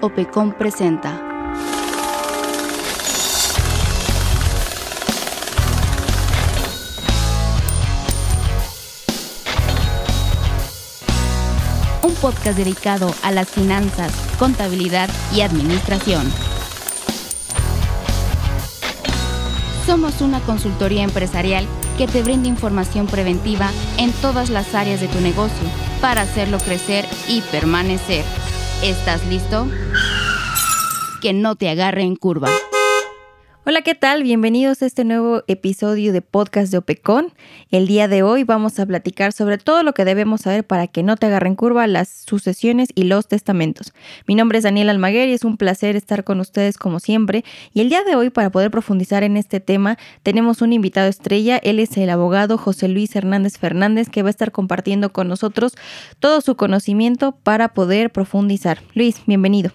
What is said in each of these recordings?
Opecom presenta. Un podcast dedicado a las finanzas, contabilidad y administración. Somos una consultoría empresarial que te brinda información preventiva en todas las áreas de tu negocio para hacerlo crecer y permanecer. ¿Estás listo? Que no te agarre en curva. Hola, ¿qué tal? Bienvenidos a este nuevo episodio de podcast de OPECON. El día de hoy vamos a platicar sobre todo lo que debemos saber para que no te agarren curva las sucesiones y los testamentos. Mi nombre es Daniel Almaguer y es un placer estar con ustedes como siempre. Y el día de hoy, para poder profundizar en este tema, tenemos un invitado estrella. Él es el abogado José Luis Hernández Fernández, que va a estar compartiendo con nosotros todo su conocimiento para poder profundizar. Luis, bienvenido.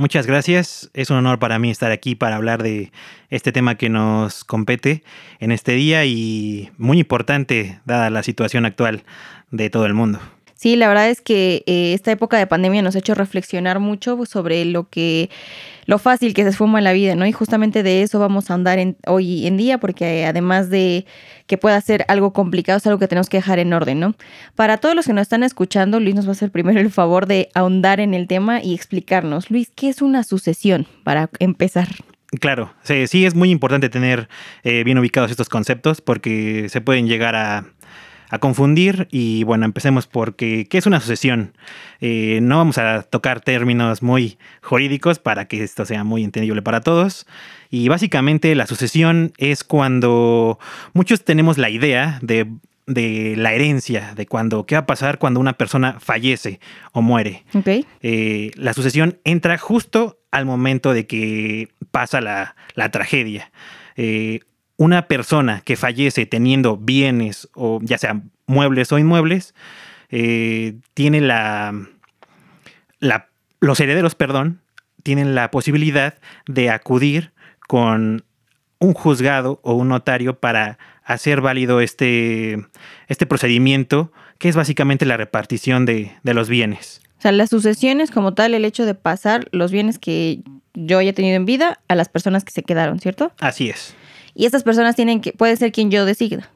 Muchas gracias. Es un honor para mí estar aquí para hablar de este tema que nos compete en este día y muy importante dada la situación actual de todo el mundo. Sí, la verdad es que eh, esta época de pandemia nos ha hecho reflexionar mucho sobre lo que, lo fácil que se esfuma en la vida, ¿no? Y justamente de eso vamos a andar en, hoy en día, porque además de que pueda ser algo complicado, es algo que tenemos que dejar en orden, ¿no? Para todos los que nos están escuchando, Luis nos va a hacer primero el favor de ahondar en el tema y explicarnos, Luis, ¿qué es una sucesión para empezar? Claro, sí, sí es muy importante tener eh, bien ubicados estos conceptos porque se pueden llegar a a confundir. Y bueno, empecemos porque, ¿qué es una sucesión? Eh, no vamos a tocar términos muy jurídicos para que esto sea muy entendible para todos. Y básicamente la sucesión es cuando muchos tenemos la idea de de la herencia, de cuando, qué va a pasar cuando una persona fallece o muere. Okay. Eh, la sucesión entra justo al momento de que pasa la, la tragedia. Eh, una persona que fallece teniendo bienes o ya sean muebles o inmuebles, eh, tiene la, la, los herederos, perdón, tienen la posibilidad de acudir con un juzgado o un notario para hacer válido este, este procedimiento, que es básicamente la repartición de, de los bienes. O sea, la sucesión es como tal el hecho de pasar los bienes que yo haya tenido en vida a las personas que se quedaron, ¿cierto? Así es y estas personas tienen que, puede ser quien yo decida.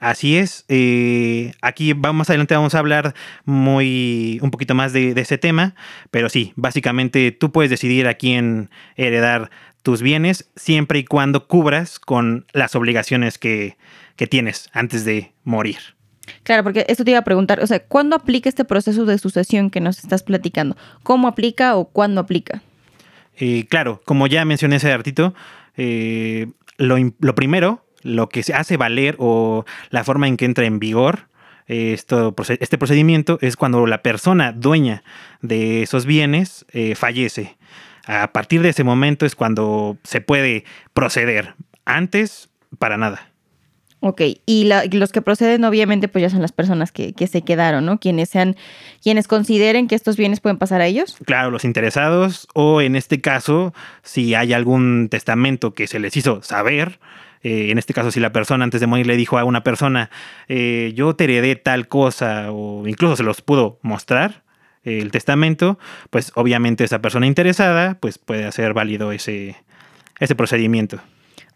Así es. Eh, aquí más adelante vamos a hablar muy un poquito más de, ese tema, pero sí, básicamente tú puedes decidir a quién heredar tus bienes siempre y cuando cubras con las obligaciones que, que tienes antes de morir. Claro, porque esto te iba a preguntar, o sea, ¿cuándo aplica este proceso de sucesión que nos estás platicando? ¿Cómo aplica o cuándo aplica? Eh, claro, como ya mencioné ese artito, eh, lo, primero, lo que se hace valer o la forma en que entra en vigor esto, este procedimiento es cuando la persona dueña de esos bienes eh, fallece. A partir de ese momento es cuando se puede proceder. Antes, para nada. Ok, y los que proceden obviamente pues ya son las personas que, que, se quedaron, ¿no? Quienes sean, quienes consideren que estos bienes pueden pasar a ellos. Claro, los interesados o en este caso, si hay algún testamento que se les hizo saber, eh, en este caso si la persona antes de morir le dijo a una persona, eh, yo te heredé tal cosa o incluso se los pudo mostrar, eh, el testamento, pues obviamente esa persona interesada pues puede hacer válido ese, ese procedimiento.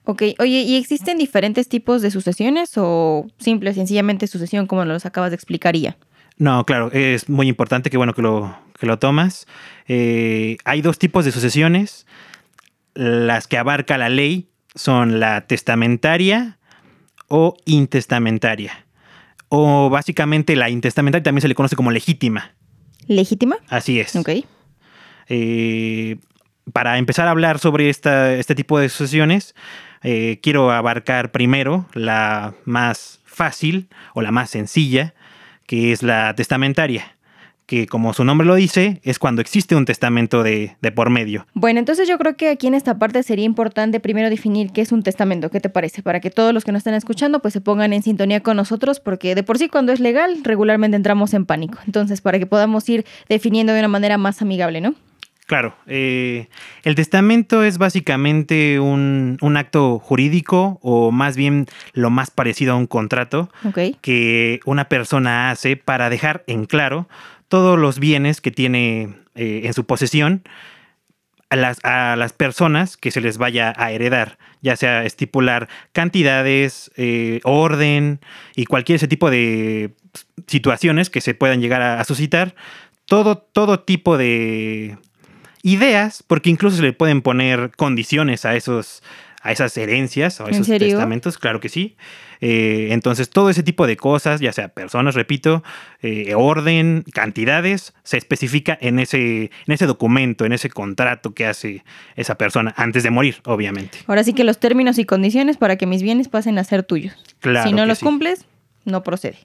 Ok, oye, ¿y existen diferentes tipos de sucesiones o simple, sencillamente sucesión como nos acabas de explicaría? No, claro, es muy importante, que bueno que lo, que lo tomas. Eh, hay dos tipos de sucesiones. Las que abarca la ley son la testamentaria o intestamentaria. O básicamente la intestamentaria también se le conoce como legítima. ¿Legítima? Así es. Ok. Eh, para empezar a hablar sobre esta, este tipo de sucesiones, eh, quiero abarcar primero la más fácil o la más sencilla, que es la testamentaria que como su nombre lo dice, es cuando existe un testamento de, de, por medio. Bueno, entonces yo creo que aquí en esta parte sería importante primero definir qué es un testamento, ¿qué te parece? Para que todos los que nos están escuchando pues se pongan en sintonía con nosotros, porque de por sí cuando es legal regularmente entramos en pánico. Entonces, para que podamos ir definiendo de una manera más amigable, ¿no? Claro, eh, el testamento es básicamente un, acto jurídico o más bien lo más parecido a un contrato que una persona hace para dejar en claro todos los bienes que tiene eh, en su posesión a las, a las, personas que se les vaya a heredar, ya sea estipular cantidades, eh, orden y cualquier ese tipo de situaciones que se puedan llegar a, suscitar, todo, todo tipo de ideas, porque incluso se le pueden poner condiciones a esos a esas herencias o a esos testamentos, claro que sí. Eh, entonces, todo ese tipo de cosas, ya sea personas, repito, eh, orden, cantidades, se especifica en ese, en ese documento, en ese contrato que hace esa persona antes de morir, obviamente. Ahora sí que los términos y condiciones para que mis bienes pasen a ser tuyos. Claro. Si no los cumples, no procede.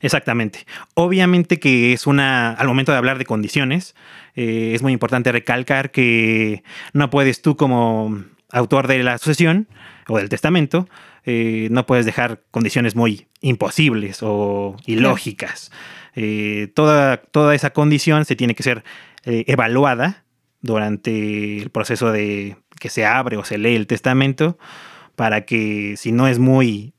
Exactamente. Obviamente que es una, al momento de hablar de condiciones, eh, es muy importante recalcar que no puedes tú como autor de la sucesión o del testamento, eh, no puedes dejar condiciones muy imposibles o ilógicas. Eh, toda, toda esa condición se tiene que ser evaluada durante el proceso de que se abre o se lee el testamento para que si no es muy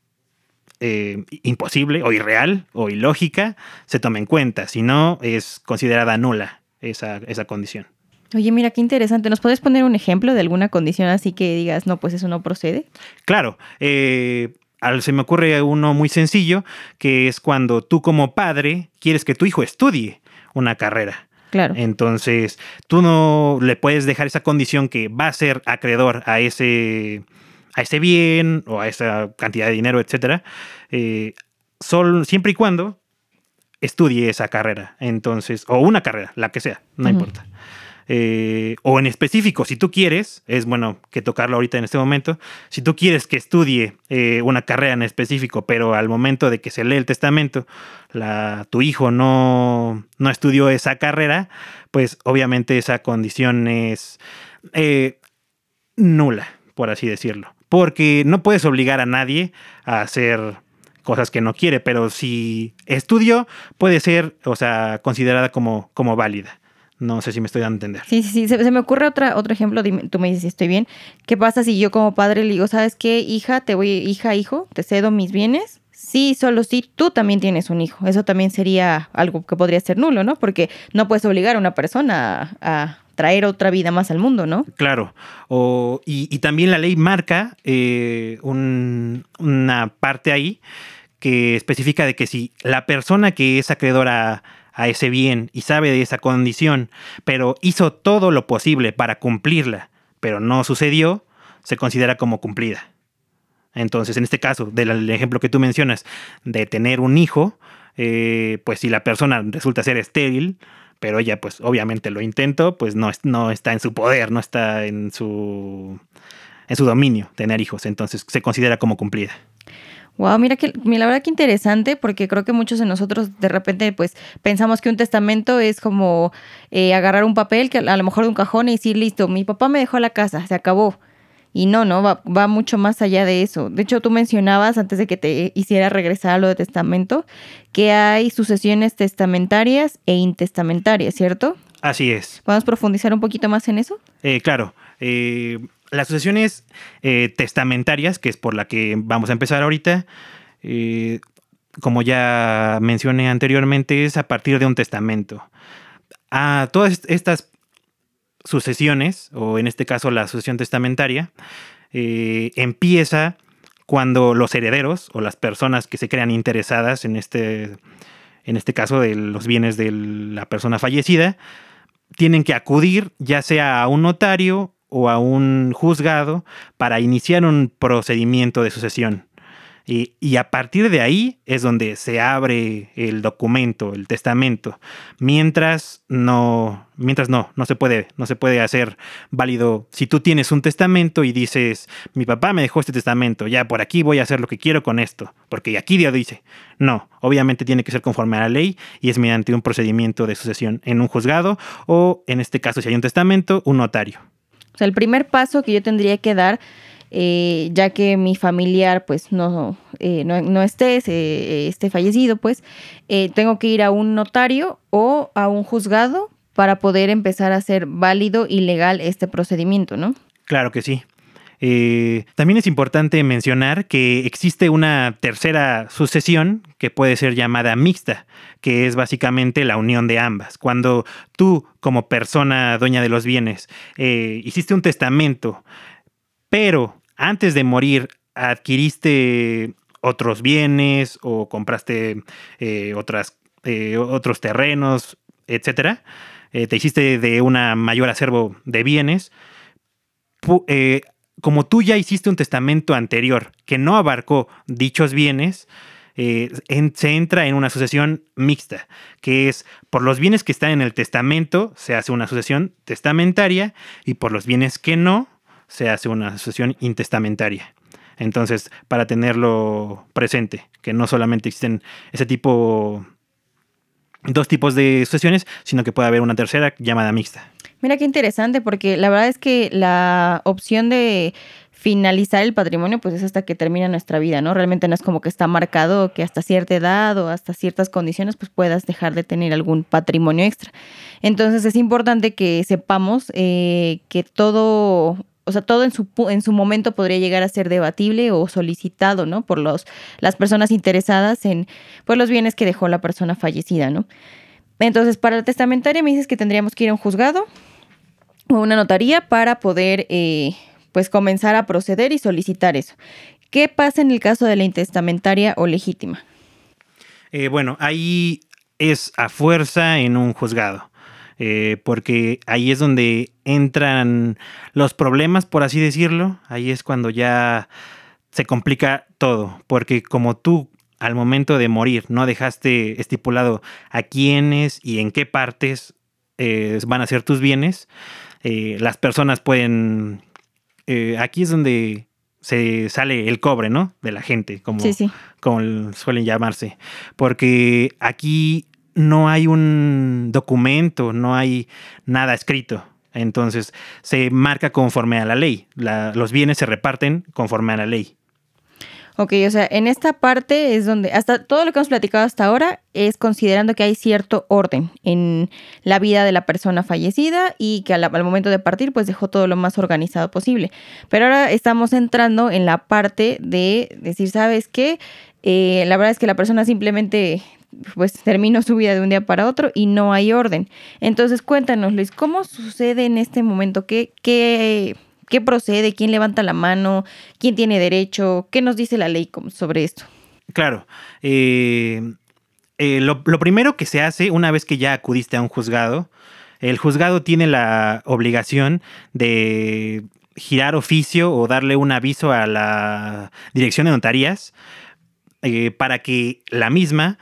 eh, imposible o irreal o ilógica se tome en cuenta, si no es considerada nula esa, esa condición. Oye, mira, qué interesante. ¿Nos puedes poner un ejemplo de alguna condición así que digas, no, pues eso no procede? Claro. Eh, se me ocurre uno muy sencillo, que es cuando tú como padre quieres que tu hijo estudie una carrera. Claro. Entonces, tú no le puedes dejar esa condición que va a ser acreedor a ese, a ese bien o a esa cantidad de dinero, etcétera, eh, siempre y cuando estudie esa carrera. Entonces, o una carrera, la que sea, no importa. Eh, o en específico, si tú quieres, es bueno que tocarlo ahorita en este momento, si tú quieres que estudie eh, una carrera en específico, pero al momento de que se lee el testamento, la, tu hijo no, no estudió esa carrera, pues obviamente esa condición es nula, por así decirlo porque no puedes obligar a nadie a hacer cosas que no quiere, pero si estudio puede ser, o sea, considerada como, como válida. No sé si me estoy dando a entender. Sí, sí, sí. Se, me ocurre otra, otro ejemplo. tú me dices si estoy bien. ¿Qué pasa si yo como padre le digo, ¿sabes qué, hija? Te voy, hija, hijo, te cedo mis bienes. Sí, solo si tú también tienes un hijo. Eso también sería algo que podría ser nulo, ¿no? Porque no puedes obligar a una persona a traer otra vida más al mundo, ¿no? Claro. y, también la ley marca eh, una parte ahí que especifica de que si la persona que es acreedora a ese bien y sabe de esa condición, pero hizo todo lo posible para cumplirla, pero no sucedió, se considera como cumplida. Entonces, en este caso, del ejemplo que tú mencionas, de tener un hijo, eh, pues si la persona resulta ser estéril, pero ella pues obviamente lo intentó, pues no, no está en su poder, no está en su, en su dominio tener hijos, entonces se considera como cumplida. Wow, mira que la verdad que interesante porque creo que muchos de nosotros de repente pues pensamos que un testamento es como eh, agarrar un papel que a lo mejor de un cajón y decir listo, mi papá me dejó la casa, se acabó. Y no, no, va, va, mucho más allá de eso. De hecho, tú mencionabas antes de que te hiciera regresar a lo de testamento, que hay sucesiones testamentarias e intestamentarias, ¿cierto? Así es. ¿Podemos profundizar un poquito más en eso? Eh, claro. Eh, las sucesiones eh, testamentarias, que es por la que vamos a empezar ahorita, como ya mencioné anteriormente, es a partir de un testamento. A todas estas sucesiones, o en este caso la sucesión testamentaria, eh, empieza cuando los herederos o las personas que se crean interesadas en este, en este caso de los bienes de la persona fallecida, tienen que acudir ya sea a un notario o a un juzgado para iniciar un procedimiento de sucesión. Y, a partir de ahí es donde se abre el documento, el testamento. Mientras no, mientras no, no se puede, no se puede hacer válido. Si tú tienes un testamento y dices, mi papá me dejó este testamento, ya por aquí voy a hacer lo que quiero con esto, porque aquí Dios dice. No, obviamente tiene que ser conforme a la ley y es mediante un procedimiento de sucesión en un juzgado o, en este caso, si hay un testamento, un notario. O sea, el primer paso que yo tendría que dar eh, ya que mi familiar pues no, eh, no, esté, esté fallecido, pues eh, tengo que ir a un notario o a un juzgado para poder empezar a hacer válido y legal este procedimiento, ¿no? Claro que sí. Eh, también es importante mencionar que existe una tercera sucesión que puede ser llamada mixta, que es básicamente la unión de ambas. Cuando tú, como persona dueña de los bienes, hiciste un testamento, pero antes de morir adquiriste otros bienes o compraste eh, otras, otros terrenos, etcétera, te hiciste de una mayor acervo de bienes, como tú ya hiciste un testamento anterior que no abarcó dichos bienes, eh, se entra en una sucesión mixta, que es por los bienes que están en el testamento se hace una sucesión testamentaria y por los bienes que no se hace una sucesión intestamentaria. Entonces, para tenerlo presente, que no solamente existen ese tipo, dos tipos de sucesiones, sino que puede haber una tercera llamada mixta. Mira qué interesante, porque la verdad es que la opción de finalizar el patrimonio, pues es hasta que termina nuestra vida, ¿no? Realmente no es como que está marcado que hasta cierta edad o hasta ciertas condiciones, pues puedas dejar de tener algún patrimonio extra. Entonces es importante que sepamos eh, que todo o sea, todo en su, en su momento podría llegar a ser debatible o solicitado, ¿no? Por los, las personas interesadas en pues, los bienes que dejó la persona fallecida, ¿no? Entonces, para la testamentaria me dices que tendríamos que ir a un juzgado o una notaría para poder, eh, pues, comenzar a proceder y solicitar eso. ¿Qué pasa en el caso de la intestamentaria o legítima? Eh, bueno, ahí es a fuerza en un juzgado, eh, porque ahí es donde entran los problemas, por así decirlo. Ahí es cuando ya se complica todo, porque como tú al momento de morir no dejaste estipulado a quiénes y en qué partes eh, van a ser tus bienes, eh, las personas pueden... Aquí es donde se sale el cobre, ¿no? De la gente, como, como suelen llamarse. Porque aquí no hay un documento, no hay nada escrito. Entonces se marca conforme a la ley. los bienes se reparten conforme a la ley. Ok, o sea, en esta parte es donde, hasta todo lo que hemos platicado hasta ahora es considerando que hay cierto orden en la vida de la persona fallecida y que al, momento de partir pues dejó todo lo más organizado posible. Pero ahora estamos entrando en la parte de decir, ¿sabes qué? Eh, la verdad es que la persona simplemente pues terminó su vida de un día para otro y no hay orden. Entonces cuéntanos, Luis, ¿cómo sucede en este momento? ¿Qué, qué ¿Qué procede? ¿Quién levanta la mano? ¿Quién tiene derecho? ¿Qué nos dice la ley sobre esto? Claro. Eh, eh, lo, primero que se hace una vez que ya acudiste a un juzgado, el juzgado tiene la obligación de girar oficio o darle un aviso a la dirección de notarías eh, para que la misma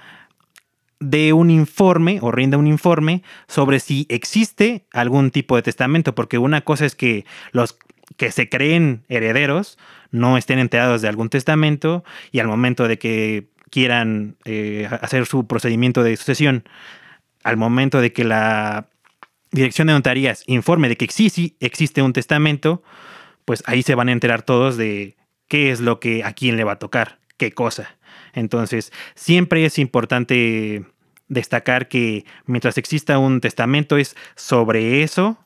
dé un informe o rinda un informe sobre si existe algún tipo de testamento, porque una cosa es que los que se creen herederos no estén enterados de algún testamento y al momento de que quieran eh, hacer su procedimiento de sucesión, al momento de que la dirección de notarías informe de que existe un testamento, pues ahí se van a enterar todos de qué es lo que a quién le va a tocar, qué cosa. Entonces, siempre es importante destacar que mientras exista un testamento es sobre eso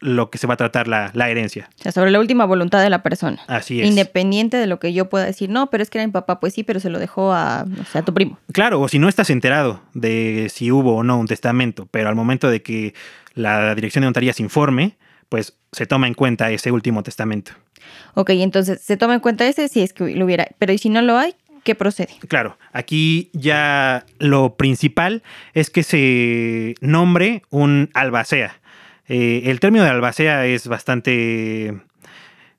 lo que se va a tratar la, herencia. O sea, sobre la última voluntad de la persona. Así es. Independiente de lo que yo pueda decir, no, pero es que era mi papá, pues sí, pero se lo dejó a, a tu primo. Claro, o si no estás enterado de si hubo o no un testamento, pero al momento de que la dirección de notarías informe, pues se toma en cuenta ese último testamento. Ok, entonces se toma en cuenta ese si es que lo hubiera, pero ¿y si no lo hay? ¿Qué procede? Claro, aquí ya lo principal es que se nombre un albacea. Eh, el término de albacea es bastante...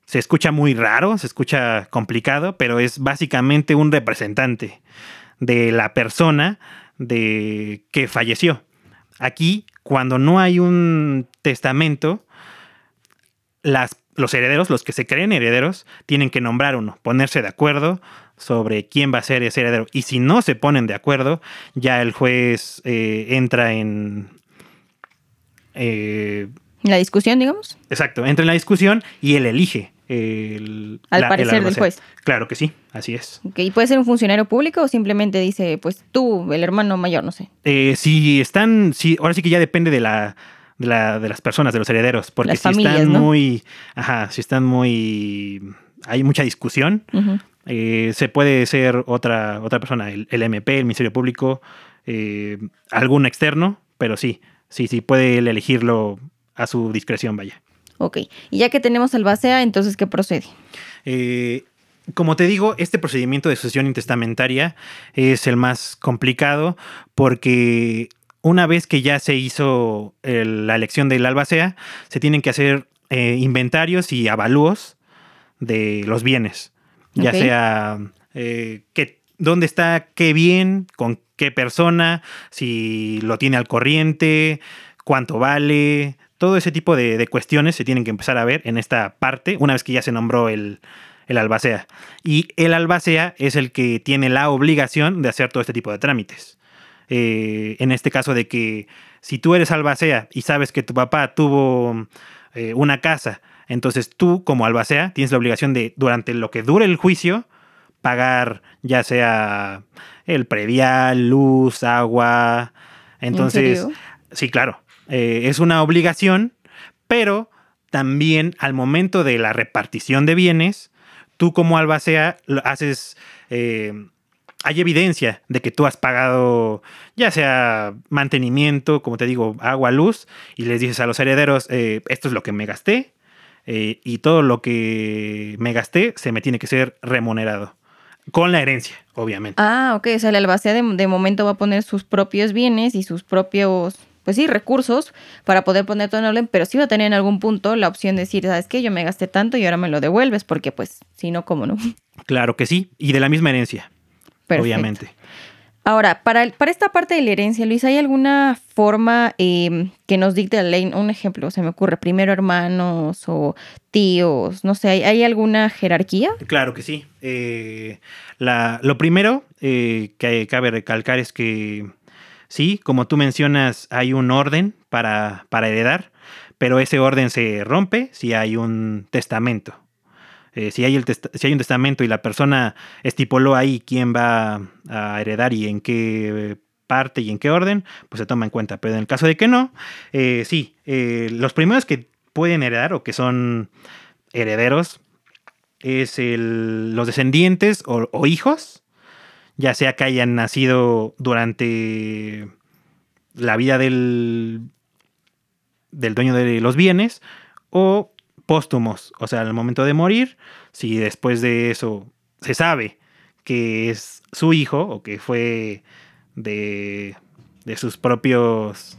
Se escucha muy raro, se escucha complicado, pero es básicamente un representante de la persona de que falleció. Aquí, cuando no hay un testamento, los herederos, los que se creen herederos, tienen que nombrar uno, ponerse de acuerdo sobre quién va a ser ese heredero. Y si no se ponen de acuerdo, ya el juez eh, entra en, eh, la discusión, digamos. Exacto, entra en la discusión y él elige. Al parecer del juez. Claro que sí, así es. ¿Y puede ser un funcionario público o simplemente dice, pues tú, el hermano mayor, no sé? Eh, si están, si, ahora sí que ya depende de la, de, la, de las personas, de los herederos, porque Las si familias, están ¿no? muy, ajá, si están muy, hay mucha discusión. Eh, se puede ser otra, otra persona, el, el MP, el Ministerio Público, eh, algún externo, pero sí, sí, sí, puede él elegirlo a su discreción, vaya. Ok. Y ya que tenemos albacea, entonces, ¿qué procede? Eh, como te digo, este procedimiento de sucesión intestamentaria es el más complicado porque una vez que ya se hizo el- la elección del albacea, se tienen que hacer eh, inventarios y avalúos de los bienes, ya sea eh, dónde está qué bien, con qué persona, si lo tiene al corriente, cuánto vale, todo ese tipo de, de cuestiones se tienen que empezar a ver en esta parte, una vez que ya se nombró el, el albacea. Y el albacea es el que tiene la obligación de hacer todo este tipo de trámites. Eh, en este caso de que si tú eres albacea y sabes que tu papá tuvo eh, una casa, entonces tú como albacea tienes la obligación de, durante lo que dure el juicio, pagar ya sea el predial, luz, agua. Entonces, serio? sí, claro, eh, es una obligación, pero también al momento de la repartición de bienes, tú como albacea lo haces... eh, hay evidencia de que tú has pagado ya sea mantenimiento, como te digo, agua, luz, y les dices a los herederos, eh, esto es lo que me gasté, eh, y todo lo que me gasté se me tiene que ser remunerado. Con la herencia, obviamente. Ah, ok. O sea, el albacea de, de momento va a poner sus propios bienes y sus propios, pues sí, recursos para poder poner todo en orden, pero sí va a tener en algún punto la opción de decir, ¿sabes qué? Yo me gasté tanto y ahora me lo devuelves, porque pues, si no, ¿cómo no? Claro que sí, y de la misma herencia, Perfecto. obviamente. Ahora, para, el- para esta parte de la herencia, Luis, ¿hay alguna forma eh, que nos dicte la ley? Un ejemplo, se me ocurre, primero hermanos o tíos, no sé, ¿hay, alguna jerarquía? Claro que sí. Eh, la- lo primero eh, que cabe recalcar es que sí, como tú mencionas, hay un orden para, para heredar, pero ese orden se rompe si hay un testamento. Eh, si, hay el si hay un testamento y la persona estipuló ahí quién va a heredar y en qué parte y en qué orden, pues se toma en cuenta. Pero en el caso de que no, eh, sí, eh, los primeros que pueden heredar o que son herederos es el- los descendientes o, o hijos, ya sea que hayan nacido durante la vida del, del dueño de los bienes o póstumos, o sea, al momento de morir, si después de eso se sabe que es su hijo o que fue de, de sus propios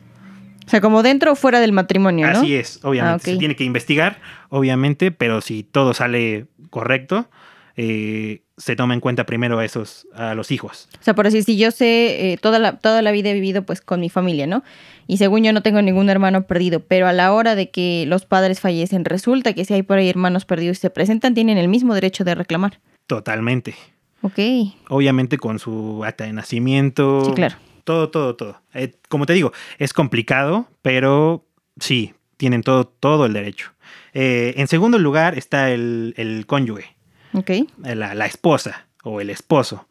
O sea, como dentro o fuera del matrimonio, ¿no? Así es, obviamente. Ah. Se tiene que investigar, obviamente, pero si todo sale correcto, eh, se toma en cuenta primero a esos, a los hijos. O sea, por decir, si yo sé, eh, toda, la, toda la vida he vivido pues con mi familia, ¿no? Y según yo no tengo ningún hermano perdido, pero a la hora de que los padres fallecen, resulta que si hay por ahí hermanos perdidos y se presentan, tienen el mismo derecho de reclamar. Totalmente. Ok, sí, Obviamente con su acta de nacimiento. claro. Todo, todo, todo. Eh, como te digo, es complicado, pero sí, tienen todo, todo el derecho. Eh, en segundo lugar está el, el cónyuge. Ok, la, la esposa o el esposo.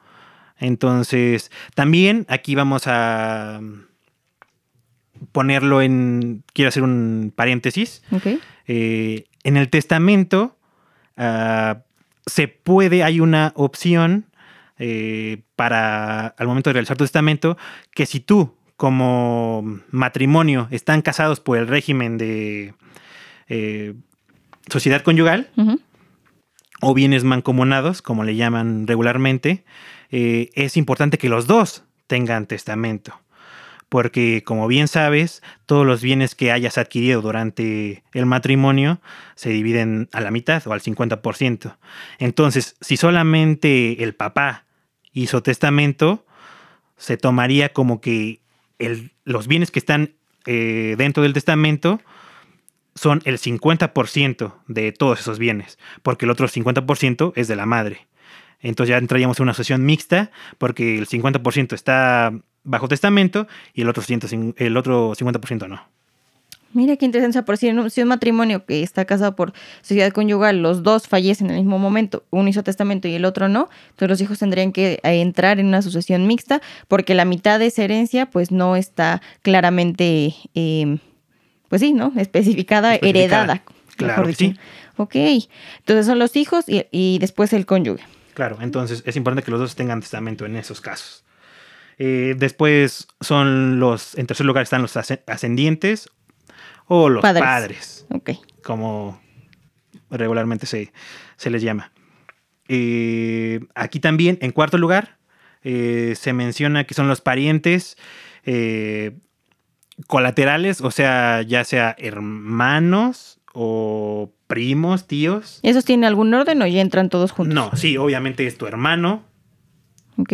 Entonces, también aquí vamos a ponerlo en, quiero hacer un paréntesis. Eh, en el testamento ah, se puede, hay una opción eh, para, al momento de realizar tu testamento, que si tú como matrimonio están casados por el régimen de eh, sociedad conyugal, o bienes mancomunados, como le llaman regularmente, es importante que los dos tengan testamento. Porque, como bien sabes, todos los bienes que hayas adquirido durante el matrimonio se dividen a la mitad o al 50%. Entonces, si solamente el papá hizo testamento, se tomaría como que el- los bienes que están eh, dentro del testamento son el 50% de todos esos bienes, porque el otro 50% es de la madre. Entonces ya entraríamos en una asociación mixta, porque el 50% está bajo testamento y el otro, 100 el otro 50% no. Mira qué interesante. O sea, por si un, si un matrimonio que está casado por sociedad conyugal, los dos fallecen en el mismo momento, uno hizo testamento y el otro no, entonces los hijos tendrían que eh, entrar en una sucesión mixta porque la mitad de esa herencia pues no está claramente eh, pues sí, ¿no? Especificada, heredada. Claro que dicho. Ok, entonces son los hijos y, y después el cónyuge. Claro, entonces es importante que los dos tengan testamento en esos casos. Eh, después son los, en tercer lugar están los asce- ascendientes o los Padres. padres, Ok. como regularmente se, se les llama. Eh, aquí también, en cuarto lugar, eh, se menciona que son los parientes colaterales, o sea, ya sea hermanos o primos, tíos. ¿Esos tienen algún orden o ya entran todos juntos? No, sí, obviamente es tu hermano, Ok.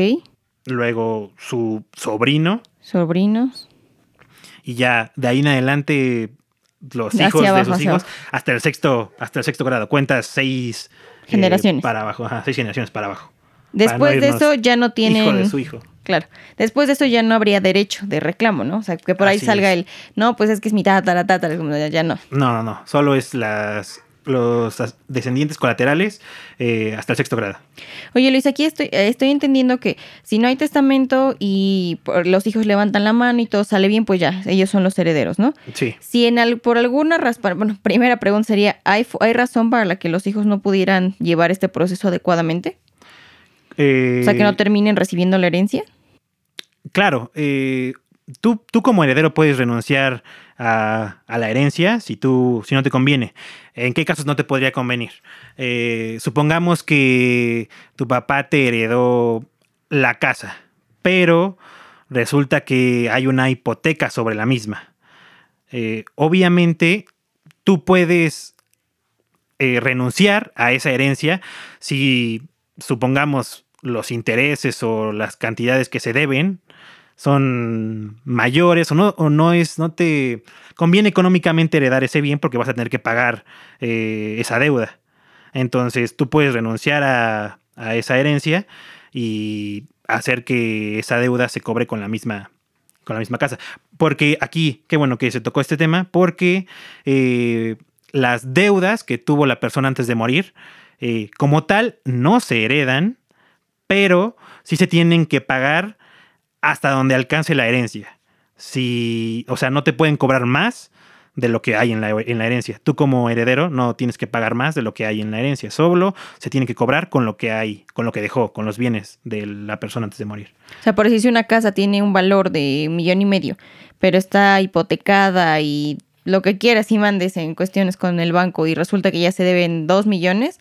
Luego su sobrino, Sobrinos. y ya de ahí en adelante los Hacia hijos de sus hijos hasta el sexto hasta el sexto grado cuentas seis eh, Generaciones. para abajo ajá, seis generaciones para abajo Después no de eso ya no tienen... hijo de su hijo Claro. Después de eso ya no habría derecho de reclamo, ¿no? O sea, que por ahí Así salga es. el, no, pues es que es mi como ya, ya no. no no no solo es las los descendientes colaterales eh, hasta el sexto grado Oye, Luis, aquí estoy, eh, estoy entendiendo que si no hay testamento y los hijos levantan la mano y todo sale bien, pues ya, ellos son los herederos, ¿no? sí Si en al- por alguna razón, bueno, primera pregunta sería, ¿hay, ¿hay razón para la que los hijos no pudieran llevar este proceso adecuadamente? Eh, O sea, que no terminen recibiendo la herencia. Claro, eh, tú, tú como heredero puedes renunciar a, la herencia si, tú, si no te conviene. ¿En qué casos no te podría convenir? Eh, supongamos que tu papá te heredó la casa, pero resulta que hay una hipoteca sobre la misma. Eh, obviamente, tú puedes eh, renunciar a esa herencia si, supongamos, los intereses o las cantidades que se deben son mayores o no, o no es, no te conviene económicamente heredar ese bien porque vas a tener que pagar eh, esa deuda. Entonces tú puedes renunciar a, a esa herencia y hacer que esa deuda se cobre con la misma con la misma casa. Porque aquí, qué bueno que se tocó este tema, porque eh, las deudas que tuvo la persona antes de morir, eh, como tal, no se heredan, pero sí se tienen que pagar hasta donde alcance la herencia. Si, o sea, no te pueden cobrar más de lo que hay en la, en la herencia. Tú como heredero no tienes que pagar más de lo que hay en la herencia. Solo se tiene que cobrar con lo que hay, con lo que dejó, con los bienes de la persona antes de morir. O sea, por decir si una casa tiene un valor de millón y medio, pero está hipotecada y lo que quieras y mandes en cuestiones con el banco y resulta que ya se deben dos millones,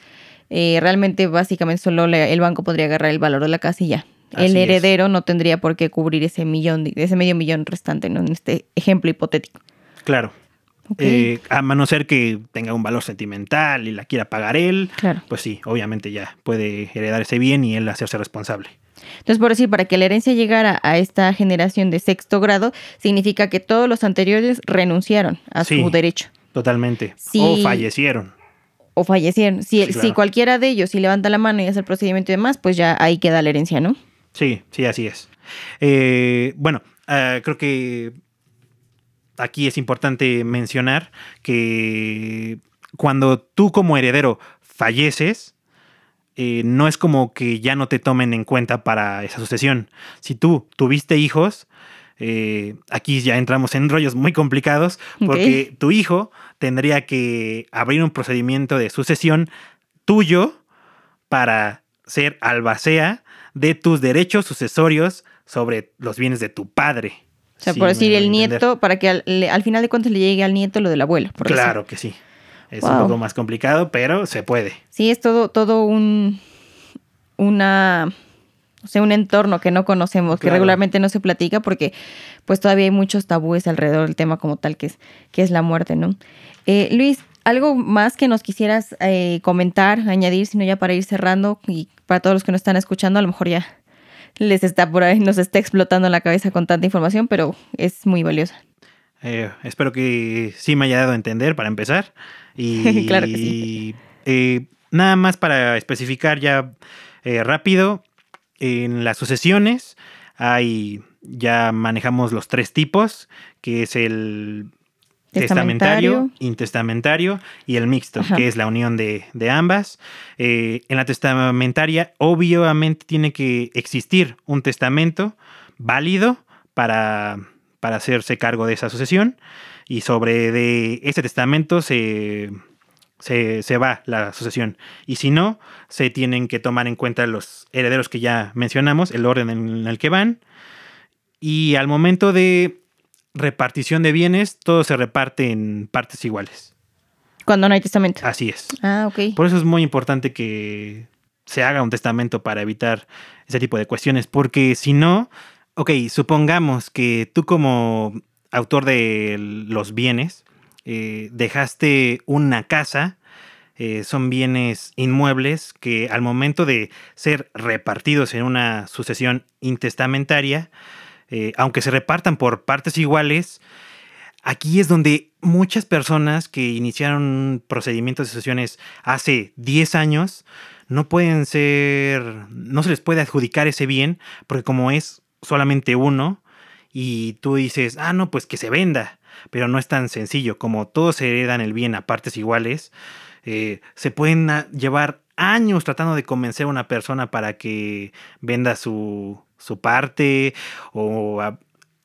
eh, realmente básicamente solo el banco podría agarrar el valor de la casa y ya. Así el es. heredero no tendría por qué cubrir ese millón, ese medio millón restante, ¿no? En este ejemplo hipotético. Claro. Eh, a no ser que tenga un valor sentimental y la quiera pagar él, Claro. pues sí, obviamente ya puede heredar ese bien y él hacerse responsable. Entonces, por decir, para que la herencia llegara a esta generación de sexto grado, significa que todos los anteriores renunciaron a Sí. su derecho. Totalmente. Sí. O fallecieron. o fallecieron. Si, Sí, si cualquiera de ellos, si levanta la mano y hace el procedimiento y demás, pues ya ahí queda la herencia, ¿no? Sí, sí, así es. Eh, bueno, ah, creo que aquí es importante mencionar que cuando tú como heredero falleces, eh, no es como que ya no te tomen en cuenta para esa sucesión. Si tú tuviste hijos, eh, aquí ya entramos en rollos muy complicados porque tu hijo tendría que abrir un procedimiento de sucesión tuyo para ser albacea de tus derechos sucesorios sobre los bienes de tu padre. O sea, Sí, por decir, el entender. nieto, para que al, final de cuentas le llegue al nieto lo del abuelo. por decir. Claro que sí. Es un poco más complicado, pero se puede. Sí, es todo, todo un una o sea, un entorno que no conocemos, que regularmente no se platica porque pues todavía hay muchos tabúes alrededor del tema como tal que es, que es la muerte, ¿no? Eh, Luis, ¿algo más que nos quisieras eh, comentar, añadir, sino ya para ir cerrando y para todos los que nos están escuchando, a lo mejor ya les está por ahí, nos está explotando la cabeza con tanta información, pero es muy valiosa. Eh, espero que sí me haya dado a entender para empezar. Y Claro que sí. eh, nada más para especificar ya eh, rápido, en las sucesiones hay, ya manejamos los tres tipos, que es el testamentario, Testamentario. intestamentario y el mixto, Ajá. que es la unión de, de ambas. Eh, en la testamentaria, obviamente tiene que existir un testamento válido para, para hacerse cargo de esa sucesión. y sobre de ese testamento se, se, va la sucesión. Y si no, se tienen que tomar en cuenta los herederos que ya mencionamos, el orden en el que van. Y al momento de repartición de bienes, todo se reparte en partes iguales. Cuando no hay testamento. Así es. Ah, ok. Por eso es muy importante que se haga un testamento para evitar ese tipo de cuestiones, porque si no, ok, supongamos que tú como autor de los bienes, eh, dejaste una casa, eh, son bienes inmuebles que al momento de ser repartidos en una sucesión intestamentaria, eh, aunque se repartan por partes iguales, aquí es donde muchas personas que iniciaron procedimientos de sucesiones hace 10 años no pueden ser, no se les puede adjudicar ese bien, porque como es solamente uno, y tú dices, ah, no, pues que se venda, pero no es tan sencillo, como todos heredan el bien a partes iguales, eh, se pueden llevar años tratando de convencer a una persona para que venda su, su parte o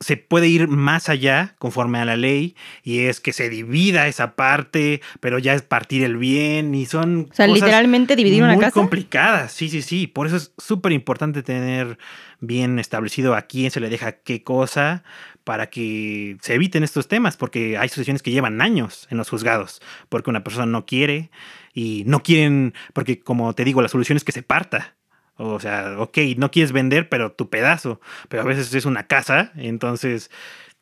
se puede ir más allá conforme a la ley y es que se divida esa parte, pero ya es partir el bien y son o sea, literalmente dividir una casa. complicadas. Sí, sí, sí. Por eso es súper importante tener bien establecido a quién se le deja qué cosa para que se eviten estos temas, porque hay sucesiones que llevan años en los juzgados, porque una persona no quiere y no quieren, porque como te digo, la solución es que se parta o sea, ok, no quieres vender, pero tu pedazo. Pero a veces es una casa, entonces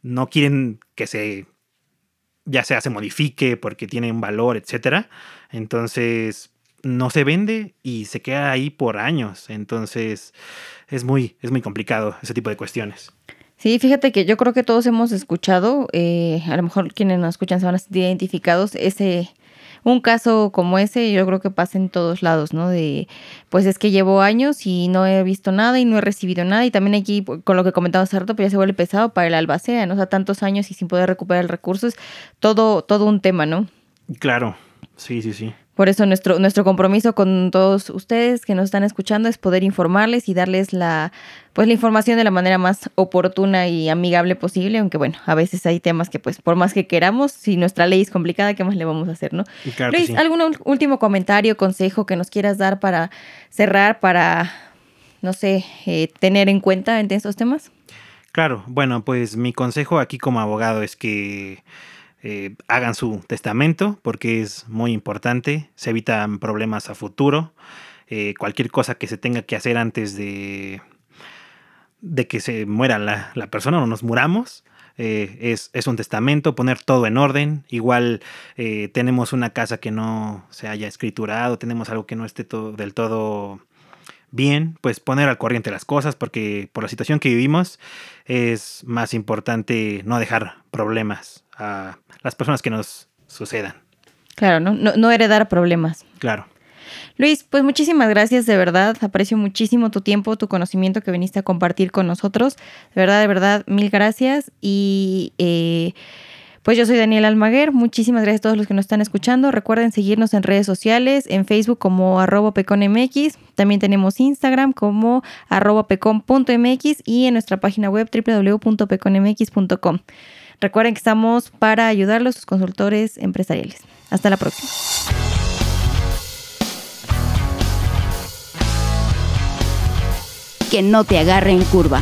no quieren que se, ya sea se modifique porque tiene un valor, etcétera. Entonces no se vende y se queda ahí por años. Entonces es muy, es muy complicado ese tipo de cuestiones. Sí, fíjate que yo creo que todos hemos escuchado, eh, a lo mejor quienes nos escuchan se van a sentir identificados, ese un caso como ese yo creo que pasa en todos lados, ¿no? De, pues es que llevo años y no he visto nada y no he recibido nada y también aquí, con lo que comentaba hace rato, pues ya se vuelve pesado para el albacea, ¿no? O sea, tantos años y sin poder recuperar recursos, todo, todo un tema, ¿no? Claro, sí, sí, sí. Por eso nuestro, nuestro compromiso con todos ustedes que nos están escuchando es poder informarles y darles la, pues, la información de la manera más oportuna y amigable posible, aunque bueno, a veces hay temas que pues por más que queramos, si nuestra ley es complicada, ¿qué más le vamos a hacer, no? Luis, ¿algún último comentario, consejo que nos quieras dar para cerrar, para, no sé, eh, tener en cuenta en estos temas? Claro, bueno, pues mi consejo aquí como abogado es que eh, hagan su testamento porque es muy importante, se evitan problemas a futuro, eh, cualquier cosa que se tenga que hacer antes de, de que se muera la, persona o nos muramos. Eh, es, es, un testamento, poner todo en orden. Igual tenemos una casa que no se haya escriturado, tenemos algo que no esté todo, del todo bien, pues poner al corriente las cosas, porque por la situación que vivimos es más importante no dejar problemas a las personas que nos sucedan. Claro, no, no, heredar problemas. Claro. Luis, pues muchísimas gracias, de verdad. Aprecio muchísimo tu tiempo, tu conocimiento que viniste a compartir con nosotros. De verdad, de verdad, mil gracias. Y eh, pues yo soy Daniel Almaguer. Muchísimas gracias a todos los que nos están escuchando. Recuerden seguirnos en redes sociales, en Facebook como arroba peconmx. También tenemos Instagram como arroba pecon.mx y en nuestra página web www.peconmx.com. Recuerden que estamos para ayudarlos, sus consultores empresariales. Hasta la próxima. Que no te agarre en curva.